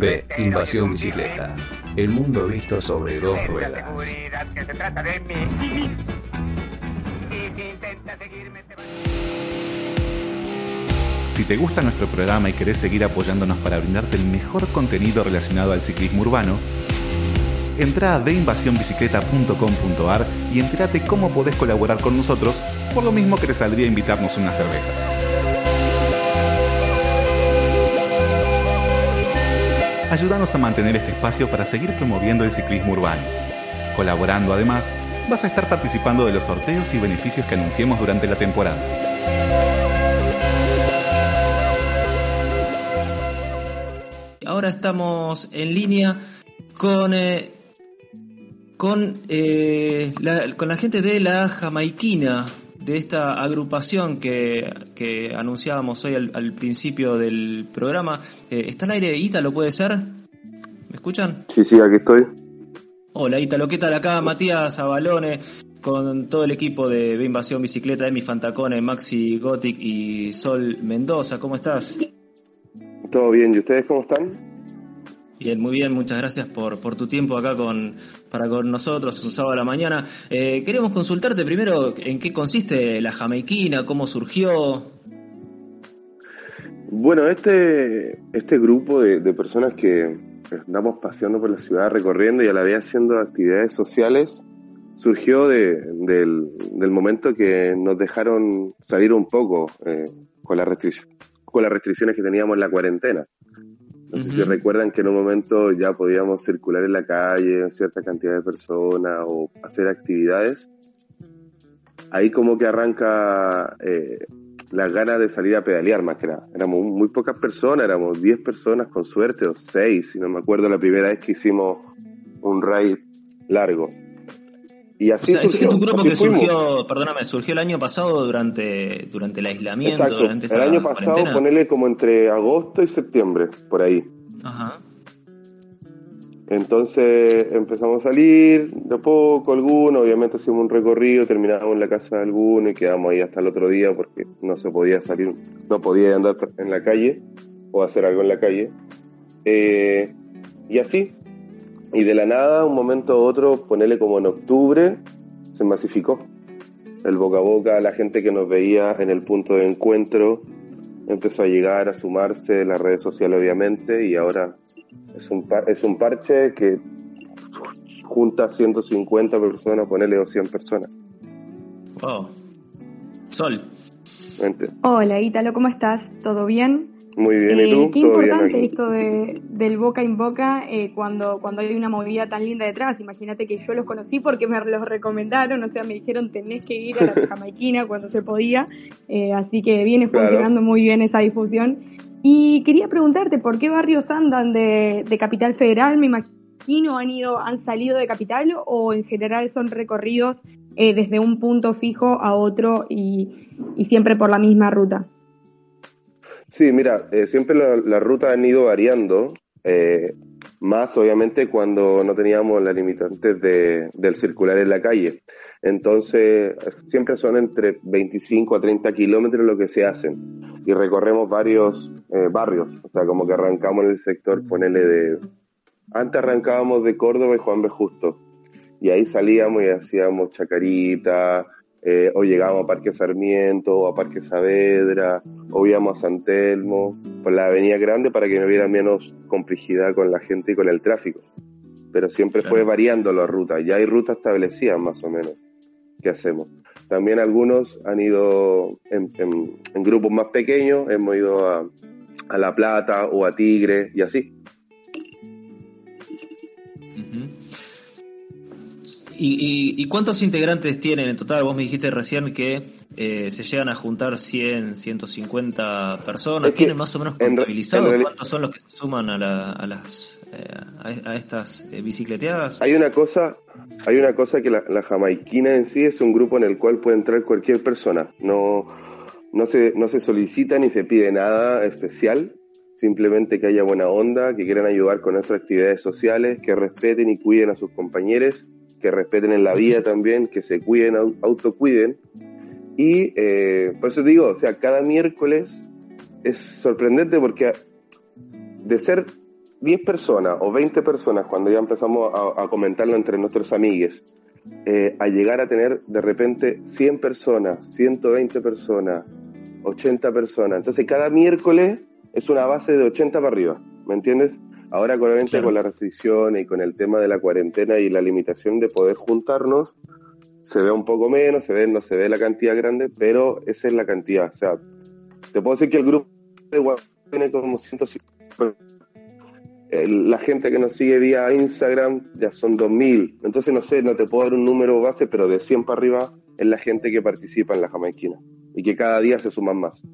B. Invasión bicicleta. El mundo visto sobre dos ruedas. Si te gusta nuestro programa y querés seguir apoyándonos para brindarte el mejor contenido relacionado al ciclismo urbano, entra a deinvasionbicicleta.com.ar y entérate cómo podés colaborar con nosotros, por lo mismo que te saldría invitarnos una cerveza. Ayúdanos a mantener este espacio para seguir promoviendo el ciclismo urbano. Colaborando además, vas a estar participando de los sorteos y beneficios que anunciemos durante la temporada. Ahora estamos en línea con eh, con, eh, la, con la gente de la Jamaiquina, de esta agrupación que, anunciábamos hoy al, principio del programa. Eh, ¿Está al aire Ítalo, puede ser? ¿Me escuchan? Sí, sí, aquí estoy. Hola Ítalo, ¿qué tal? Acá Matías Abalone con todo el equipo de B Invasión Bicicleta, Emi Fantacone, Maxi Gothic y Sol Mendoza. ¿Cómo estás? Todo bien, ¿y ustedes cómo están? Bien, muy bien, muchas gracias por, tu tiempo acá con, para con nosotros, un sábado a la mañana. Eh, queremos consultarte primero en qué consiste la jamaiquina, cómo surgió. Bueno, este, este grupo de, personas que andamos paseando por la ciudad, recorriendo y a la vez haciendo actividades sociales, surgió de, del, momento que nos dejaron salir un poco eh, con, la con las restricciones que teníamos en la cuarentena. No sé si recuerdan que en un momento ya podíamos circular en la calle, cierta cantidad de personas o hacer actividades. Ahí como que arranca eh, las ganas de salir a pedalear más que nada. Éramos muy pocas personas, éramos 10 personas con suerte o 6, si no me acuerdo la primera vez que hicimos un raid largo. Y así es un grupo que surgió, perdóname, surgió el año pasado durante, durante el aislamiento. Durante el año pasado, ponele como entre agosto y septiembre, por ahí. Ajá. Entonces empezamos a salir de poco, alguno, obviamente hicimos un recorrido, terminamos en la casa de alguno y quedamos ahí hasta el otro día porque no se podía salir, no podía andar en la calle o hacer algo en la calle. Eh, y así, y de la nada, un momento a otro, ponerle como en octubre, se masificó. El boca a boca, la gente que nos veía en el punto de encuentro empezó a llegar, a sumarse, las redes sociales obviamente, y ahora es un, es un parche que junta 150 personas, ponerle 200 personas. Wow. Sol. Hola, Ítalo, ¿cómo estás? ¿Todo bien? Muy bien, ¿y tú? Eh, qué importante esto de, del boca en boca eh, cuando, cuando hay una movida tan linda detrás. Imagínate que yo los conocí porque me los recomendaron, o sea, me dijeron tenés que ir a la jamaiquina cuando se podía, eh, así que viene funcionando muy bien esa difusión. Y quería preguntarte, ¿por qué barrios andan de, de Capital Federal? Me imagino han ido, han salido de Capital o en general son recorridos desde un punto fijo a otro y, y siempre por la misma ruta. Sí, mira, eh, siempre las rutas han ido variando, eh, más obviamente cuando no teníamos las limitantes de, del circular en la calle. Entonces, siempre son entre 25 a 30 kilómetros lo que se hacen. Y recorremos varios eh, barrios, o sea, como que arrancamos en el sector, ponele de... Antes arrancábamos de Córdoba y Juan B. Justo. Y ahí salíamos y hacíamos chacarita, eh, o llegábamos a Parque Sarmiento, o a Parque Saavedra, o íbamos a San Telmo, por la avenida grande para que no hubiera menos complejidad con la gente y con el tráfico. Pero siempre fue variando la ruta, ya hay rutas establecidas más o menos que hacemos. También algunos han ido en, grupos más pequeños, hemos ido a, a La Plata o a Tigre y así. ¿Y, cuántos integrantes tienen en total? Vos me dijiste recién que eh, se llegan a juntar 100, 150 personas. ¿Tienen más o menos contabilizado cuántos son los que se suman a, las eh, a, estas eh, bicicleteadas? Hay una cosa, hay una cosa que la, jamaiquina en sí es un grupo en el cual puede entrar cualquier persona. No, no se, no se solicita ni se pide nada especial simplemente que haya buena onda, que quieran ayudar con nuestras actividades sociales, que respeten y cuiden a sus compañeros que respeten en la vida también, que se cuiden, autocuiden. Y eh, por eso digo, o sea, cada miércoles es sorprendente porque de ser 10 personas o 20 personas, cuando ya empezamos a, comentarlo entre nuestros amigues, eh, a llegar a tener de repente 100 personas, 120 personas, 80 personas. Entonces cada miércoles es una base de 80 para arriba, ¿me entiendes? Ahora obviamente con la restricción y con el tema de la cuarentena y la limitación de poder juntarnos, se ve un poco menos, se ve, no se ve la cantidad grande, pero esa es la cantidad. O sea, te puedo decir que el grupo igual tiene como 150. La gente que nos sigue vía Instagram ya son 2000. Entonces, no sé, no te puedo dar un número base, pero de 100 para arriba es la gente que participa en la jamaiquina y que cada día se suman más.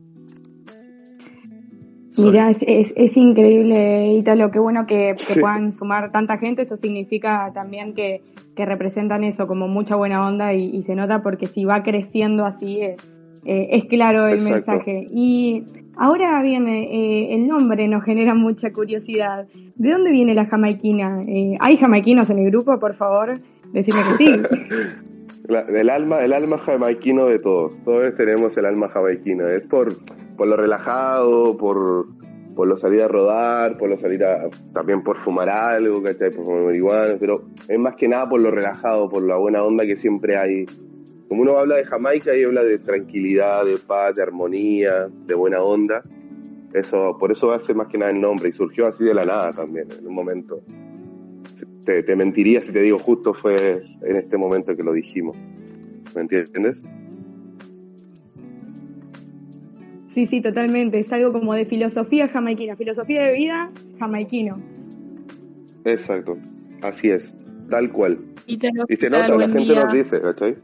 Mira, es, es, increíble, Italo, qué bueno que, puedan sumar tanta gente, eso significa también que, representan eso como mucha buena onda y, se nota porque si va creciendo así eh, eh, es claro el mensaje. Y ahora viene, eh, el nombre nos genera mucha curiosidad. ¿De dónde viene la jamaiquina? ¿Hay jamaiquinos en el grupo, por favor? Decime que sí. el alma, el alma jamaiquino de todos. Todos tenemos el alma jamaiquino. Es por por lo relajado, por, por lo salir a rodar, por lo salir a, también por fumar algo, ¿cachai? Por fumar marihuana, pero es más que nada por lo relajado, por la buena onda que siempre hay. Como uno habla de Jamaica y habla de tranquilidad, de paz, de armonía, de buena onda. Eso, por eso hace más que nada el nombre y surgió así de la nada también, en un momento. Te, te mentiría si te digo justo fue en este momento que lo dijimos. ¿Me entiendes? Sí, sí, totalmente. Es algo como de filosofía jamaiquina, filosofía de vida jamaiquino. Exacto, así es, tal cual. Y, se nota, la gente nos dice, ¿cachai?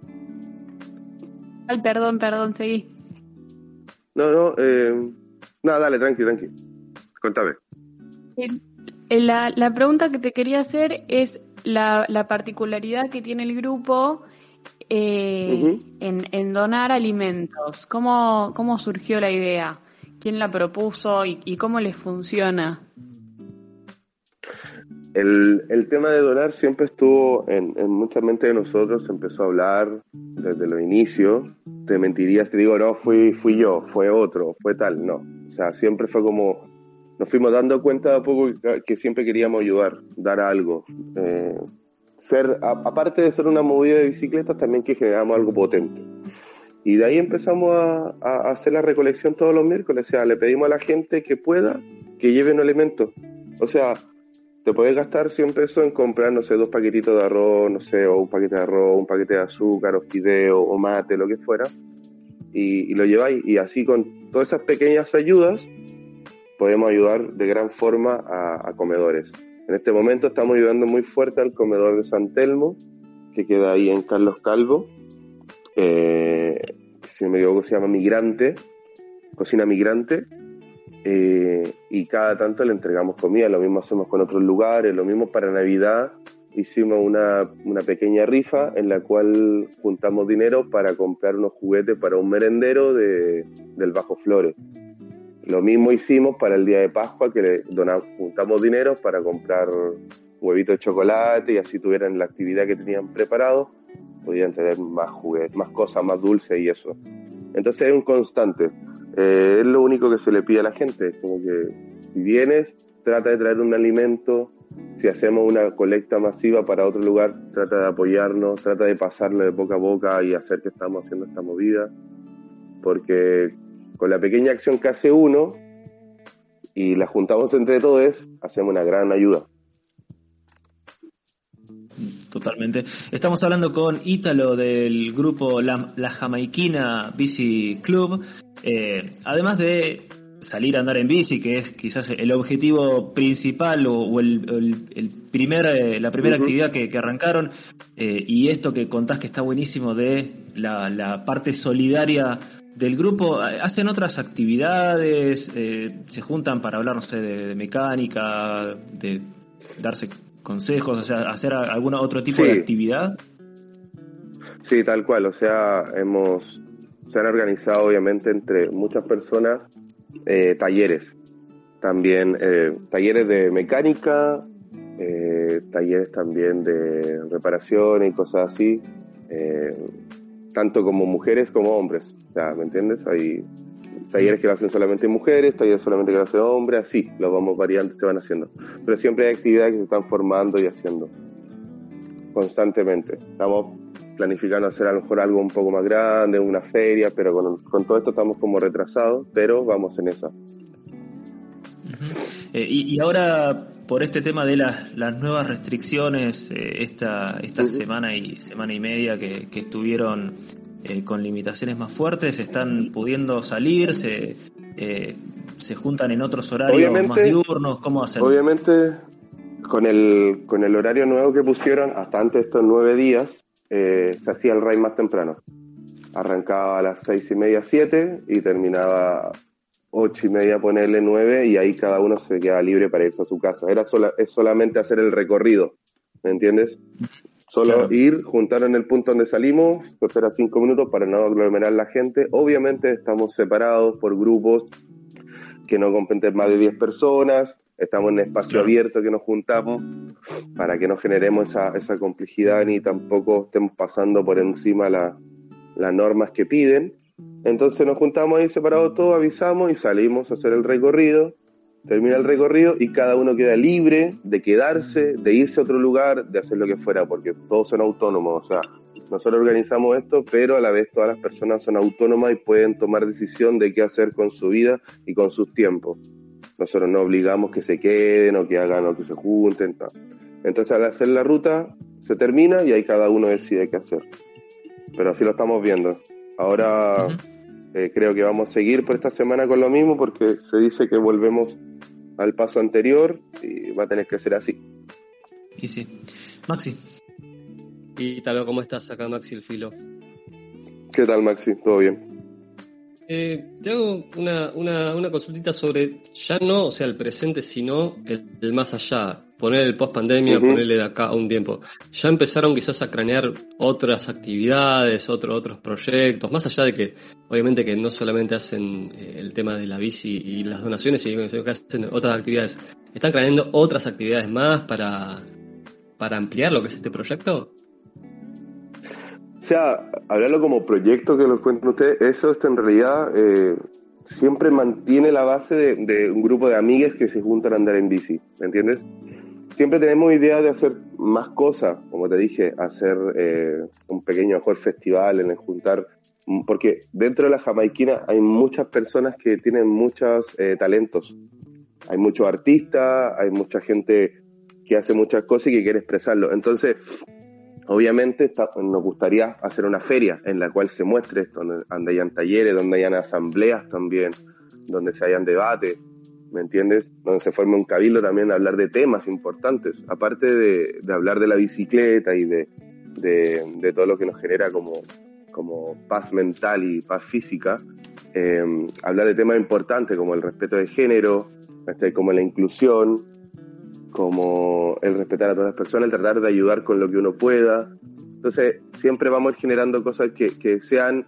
Ay, perdón, perdón, seguí. No, no, eh, nada, dale, tranqui, tranqui. Cuéntame. La, la pregunta que te quería hacer es la, la particularidad que tiene el grupo eh, en, donar alimentos. ¿Cómo, ¿Cómo surgió la idea? ¿Quién la propuso y, cómo les funciona? El, tema de donar siempre estuvo en, mucha mente de nosotros, se empezó a hablar desde los inicios. Te mentiría si te digo, no, fui, fui yo, fue otro, fue tal, no. O sea, siempre fue como, nos fuimos dando cuenta de a poco que, siempre queríamos ayudar, dar algo. Eh, ser, aparte de ser una movida de bicicletas, también que generamos algo potente. Y de ahí empezamos a, hacer la recolección todos los miércoles. O sea, le pedimos a la gente que pueda que lleve un elemento. O sea, te puedes gastar 100 pesos en comprar, no sé, dos paquetitos de arroz, no sé, o un paquete de arroz, un paquete de azúcar, o fideo, o mate, lo que fuera, y, lo lleváis. Y así con todas esas pequeñas ayudas, podemos ayudar de gran forma a comedores. En este momento estamos ayudando muy fuerte al comedor de San Telmo, que queda ahí en Carlos Calvo, eh, si no me equivoco se llama Migrante, Cocina Migrante, eh, y cada tanto le entregamos comida, lo mismo hacemos con otros lugares, lo mismo para Navidad hicimos una, una, pequeña rifa en la cual juntamos dinero para comprar unos juguetes para un merendero de, del Bajo Flores. Lo mismo hicimos para el día de Pascua, que le donamos, juntamos dinero para comprar huevitos de chocolate y así tuvieran la actividad que tenían preparado, podían tener más juguetes, más cosas, más dulces y eso. Entonces es un constante. Eh, es lo único que se le pide a la gente, como que si vienes, trata de traer un alimento, si hacemos una colecta masiva para otro lugar, trata de apoyarnos, trata de pasarle de boca a boca y hacer que estamos haciendo esta movida, porque con la pequeña acción que hace uno y la juntamos entre todos, hacemos una gran ayuda. Totalmente. Estamos hablando con Ítalo del grupo La, Jamaiquina Bici Club. Eh, además de salir a andar en bici, que es quizás el objetivo principal o, el, primer, eh, la primera actividad que, arrancaron, eh, y esto que contás que está buenísimo de la, la parte solidaria del grupo hacen otras actividades, eh, se juntan para hablar, no sé, de, mecánica, de darse consejos, o sea, hacer algún otro tipo de actividad. Sí, tal cual, o sea, hemos, se han organizado obviamente entre muchas personas eh, talleres, también eh, talleres de mecánica, talleres también de reparación y cosas así tanto como mujeres como hombres, ¿me entiendes? Hay talleres que lo hacen solamente mujeres, talleres solamente que lo hacen hombres, así, lo vamos variando, se van haciendo. Pero siempre hay actividades que se están formando y haciendo constantemente. Estamos planificando hacer a lo mejor algo un poco más grande, una feria, pero con, con todo esto estamos como retrasados, pero vamos en esa. Eh, y, ahora, por este tema de las, las nuevas restricciones, eh, esta, esta semana y semana y media que, que estuvieron eh, con limitaciones más fuertes, están pudiendo salir, se, se juntan en otros horarios más diurnos, ¿cómo hacen? Obviamente, con el, con el horario nuevo que pusieron, hasta antes de estos nueve días, se hacía el RAI más temprano. Arrancaba a las seis y media, siete y terminaba ocho y media ponerle nueve y ahí cada uno se queda libre para irse a su casa. Era sola, es solamente hacer el recorrido, ¿me entiendes? Solo ir, juntar en el punto donde salimos, espera cinco minutos para no aglomerar la gente. Obviamente estamos separados por grupos que no competen más de 10 personas, estamos en espacio abierto que nos juntamos para que no generemos esa, esa complejidad ni tampoco estemos pasando por encima la, las normas que piden. Entonces nos juntamos ahí separados todos, avisamos y salimos a hacer el recorrido. Termina el recorrido y cada uno queda libre de quedarse, de irse a otro lugar, de hacer lo que fuera, porque todos son autónomos. O sea, nosotros organizamos esto, pero a la vez todas las personas son autónomas y pueden tomar decisión de qué hacer con su vida y con sus tiempos. Nosotros no obligamos que se queden o que hagan o que se junten. Entonces al hacer la ruta se termina y ahí cada uno decide qué hacer. Pero así lo estamos viendo. Ahora eh, creo que vamos a seguir por esta semana con lo mismo porque se dice que volvemos al paso anterior y va a tener que ser así. Y sí. Maxi. ¿Y tal? ¿Cómo estás acá, Maxi el Filo? ¿Qué tal, Maxi? ¿Todo bien? Eh, te hago una, una, una, consultita sobre ya no, o sea, el presente, sino el más allá poner el post pandemia, ponerle de acá a un tiempo. Ya empezaron quizás a cranear otras actividades, otros otros proyectos, más allá de que obviamente que no solamente hacen eh, el tema de la bici y las donaciones, sino que hacen otras actividades. ¿Están craneando otras actividades más para, para ampliar lo que es este proyecto? O sea, hablarlo como proyecto que lo cuenten ustedes, eso está en realidad eh, siempre mantiene la base de, de, un grupo de amigues que se juntan a andar en bici, ¿me entiendes? Siempre tenemos idea de hacer más cosas, como te dije, hacer eh, un pequeño mejor festival, en el juntar, porque dentro de la jamaiquina hay muchas personas que tienen muchos eh, talentos. Hay muchos artistas, hay mucha gente que hace muchas cosas y que quiere expresarlo. Entonces, obviamente nos gustaría hacer una feria en la cual se muestre esto, donde hayan talleres, donde hayan asambleas también, donde se hayan debates ¿me entiendes? Donde se forme un cabildo también a hablar de temas importantes, aparte de, hablar de la bicicleta y de, todo lo que nos genera como, como paz mental y paz física, em, hablar de temas importantes como el respeto de género, este, como la inclusión, como el respetar a todas las personas, el tratar de ayudar con lo que uno pueda. Entonces, siempre vamos generando cosas que, que sean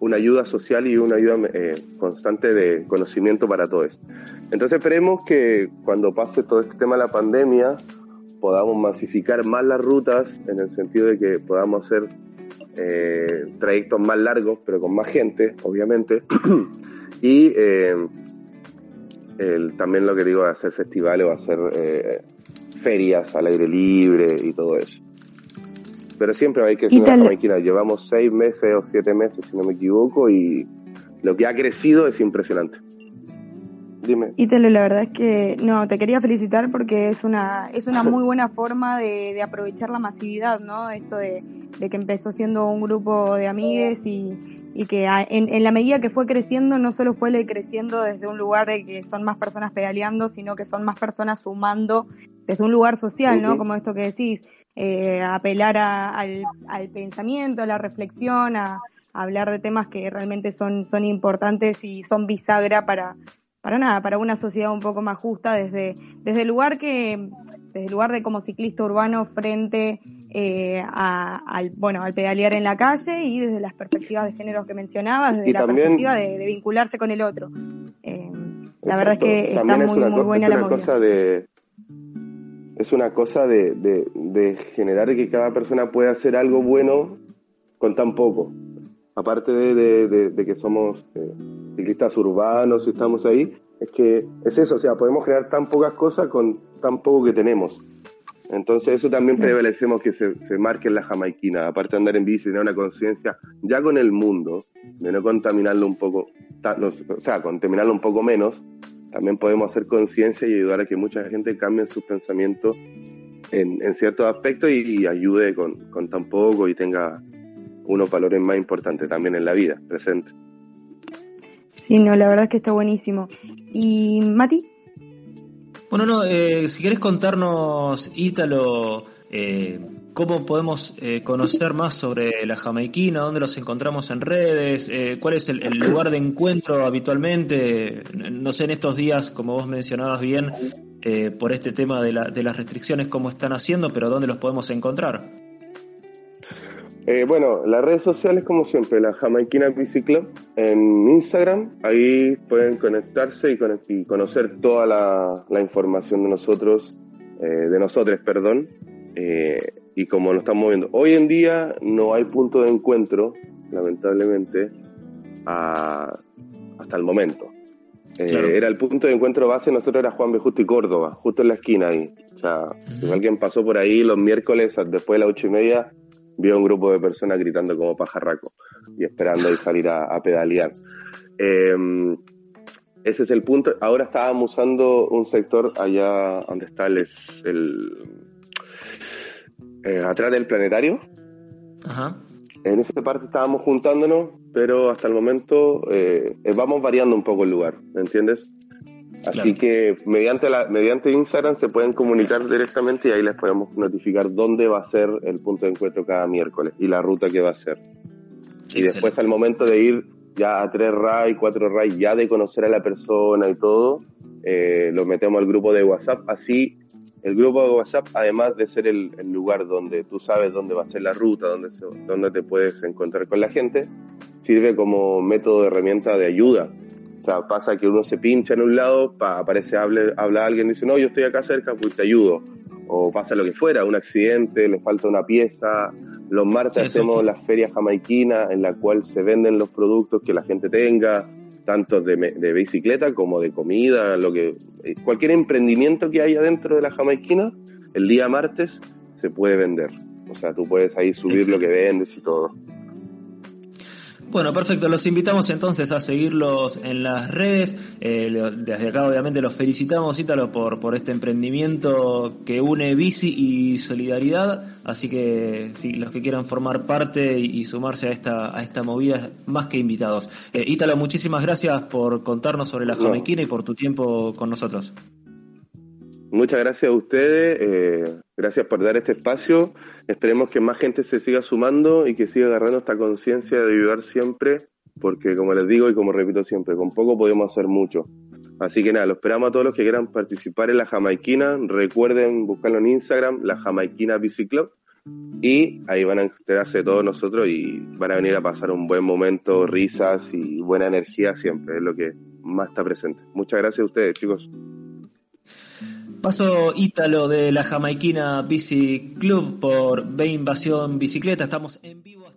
una ayuda social y una ayuda eh, constante de conocimiento para todos. Entonces esperemos que cuando pase todo este tema de la pandemia podamos masificar más las rutas en el sentido de que podamos hacer eh, trayectos más largos pero con más gente, obviamente. y eh, también lo que digo de hacer festivales o hacer ferias al aire libre y todo eso. Pero siempre hay que ser una máquina. Llevamos seis meses o siete meses, si no me equivoco, y lo que ha crecido es impresionante. Dime. Ítalo, la verdad es que no, te quería felicitar porque es una es una muy buena forma de, aprovechar la masividad, ¿no? Esto de, que empezó siendo un grupo de amigues y, y que en, en, la medida que fue creciendo, no solo fue creciendo desde un lugar de que son más personas pedaleando, sino que son más personas sumando desde un lugar social, ¿no? Como esto que decís, eh, apelar al, pensamiento, a la reflexión, a, hablar de temas que realmente son, son importantes y son bisagra para, para nada, para una sociedad un poco más justa desde, desde el lugar que, desde el lugar de como ciclista urbano frente eh, al, bueno, al pedalear en la calle y desde las perspectivas de género que mencionabas, desde la perspectiva de, vincularse con el otro. Eh, la verdad es que está muy, muy buena la cosa de es una cosa de, de, generar que cada persona pueda hacer algo bueno con tan poco. Aparte de, que somos eh, ciclistas urbanos, si estamos ahí, es que es eso, o sea, podemos crear tan pocas cosas con tan poco que tenemos. Entonces eso también prevalecemos que se, se marque en la jamaiquina, aparte de andar en bici, tener una conciencia ya con el mundo, de no contaminarlo un poco, o sea, contaminarlo un poco menos, también podemos hacer conciencia y ayudar a que mucha gente cambie sus pensamientos en, en ciertos aspectos y, ayude con, con tan poco y tenga unos valores más importantes también en la vida presente. Sí, no, la verdad es que está buenísimo. ¿Y Mati? Bueno, no, eh, si querés contarnos, Ítalo, eh, cómo podemos eh, conocer más sobre la jamaiquina, dónde los encontramos en redes, cuál es el, lugar de encuentro habitualmente, no sé, en estos días, como vos mencionabas bien, por este tema de, la, de las restricciones, cómo están haciendo, pero dónde los podemos encontrar. Eh, bueno, las redes sociales, como siempre, la Jamaiquina Bici Club en Instagram. Ahí pueden conectarse y, conocer toda la, información de nosotros, eh, de nosotros, perdón, eh, y cómo nos estamos moviendo. Hoy en día no hay punto de encuentro, lamentablemente, hasta el momento. Era el punto de encuentro base, nosotros era Juan B. Justo y Córdoba, justo en la esquina ahí. O sea, si alguien pasó por ahí los miércoles después de las ocho y media, vio un grupo de personas gritando como pajarraco y esperando y salir a, pedalear. Em, ese es el punto. Ahora estábamos usando un sector allá donde está el, eh, atrás del planetario. En esa parte estábamos juntándonos, pero hasta el momento eh, vamos variando un poco el lugar, ¿me entiendes? Así que mediante, la, mediante Instagram se pueden comunicar directamente y ahí les podemos notificar dónde va a ser el punto de encuentro cada miércoles y la ruta que va a ser. y después al momento de ir ya a tres RAI, cuatro RAI, ya de conocer a la persona y todo, eh, lo metemos al grupo de WhatsApp. Así, el grupo de WhatsApp, además de ser el, lugar donde tú sabes dónde va a ser la ruta, dónde, dónde te puedes encontrar con la gente, sirve como método de herramienta de ayuda o sea, pasa que uno se pincha en un lado, aparece, habla, habla alguien, dice, no, yo estoy acá cerca, pues te ayudo. O pasa lo que fuera, un accidente, le falta una pieza. Los martes hacemos la feria jamaiquina en la cual se venden los productos que la gente tenga, tanto de, de bicicleta como de comida, lo que eh, cualquier emprendimiento que haya dentro de la jamaiquina, el día martes se puede vender. O sea, tú puedes ahí subir lo que vendes y todo. Bueno, perfecto. Los invitamos entonces a seguirlos en las redes. Eh, desde acá, obviamente, los felicitamos, Ítalo, por, por este emprendimiento que une bici y solidaridad. Así que, sí, los que quieran formar parte y, sumarse a esta, a esta movida, más que invitados. Eh, Ítalo, muchísimas gracias por contarnos sobre la Jamequina y por tu tiempo con nosotros. Muchas gracias a ustedes, eh, gracias por dar este espacio. Esperemos que más gente se siga sumando y que siga agarrando esta conciencia de ayudar siempre, porque como les digo y como repito siempre, con poco podemos hacer mucho. Así que nada, lo esperamos a todos los que quieran participar en la Jamaiquina. Recuerden buscarlo en Instagram, la Jamaiquina Bici Club. Y ahí van a enterarse todos nosotros y van a venir a pasar un buen momento, risas y buena energía siempre, es lo que más está presente. Muchas gracias a ustedes, chicos. Paso Ítalo de la Jamaiquina Bici Club por B Invasión Bicicleta. Estamos en vivo.